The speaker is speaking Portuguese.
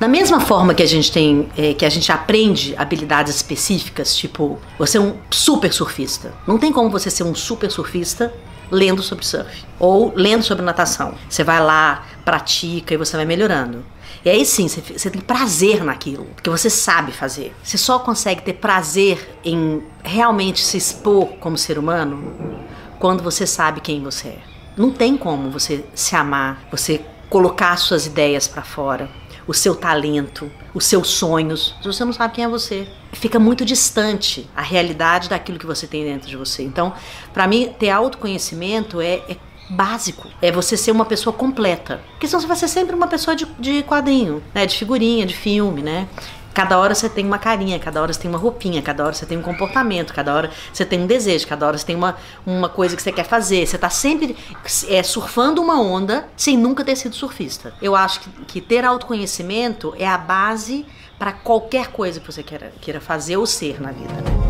Da mesma forma que a gente tem, é, que a gente aprende habilidades específicas, tipo, você é um super surfista. Não tem como você ser um super surfista lendo sobre surf ou lendo sobre natação. Você vai lá, pratica e você vai melhorando. E aí sim, você, tem prazer naquilo, porque você sabe fazer. Você só consegue ter prazer em realmente se expor como ser humano quando você sabe quem você é. Não tem como você se amar, você colocar suas ideias para fora, o seu talento, os seus sonhos, se você não sabe quem é você. Fica muito distante a realidade daquilo que você tem dentro de você. Então, para mim, ter autoconhecimento é, é básico. É você ser uma pessoa completa. Porque senão você vai ser sempre uma pessoa de, de quadrinho, né? De figurinha, de filme, né? Cada hora você tem uma carinha, cada hora você tem uma roupinha, cada hora você tem um comportamento, cada hora você tem um desejo, cada hora você tem uma, uma coisa que você quer fazer. Você está sempre é, surfando uma onda sem nunca ter sido surfista. Eu acho que, que ter autoconhecimento é a base para qualquer coisa que você queira, queira fazer ou ser na vida. Né?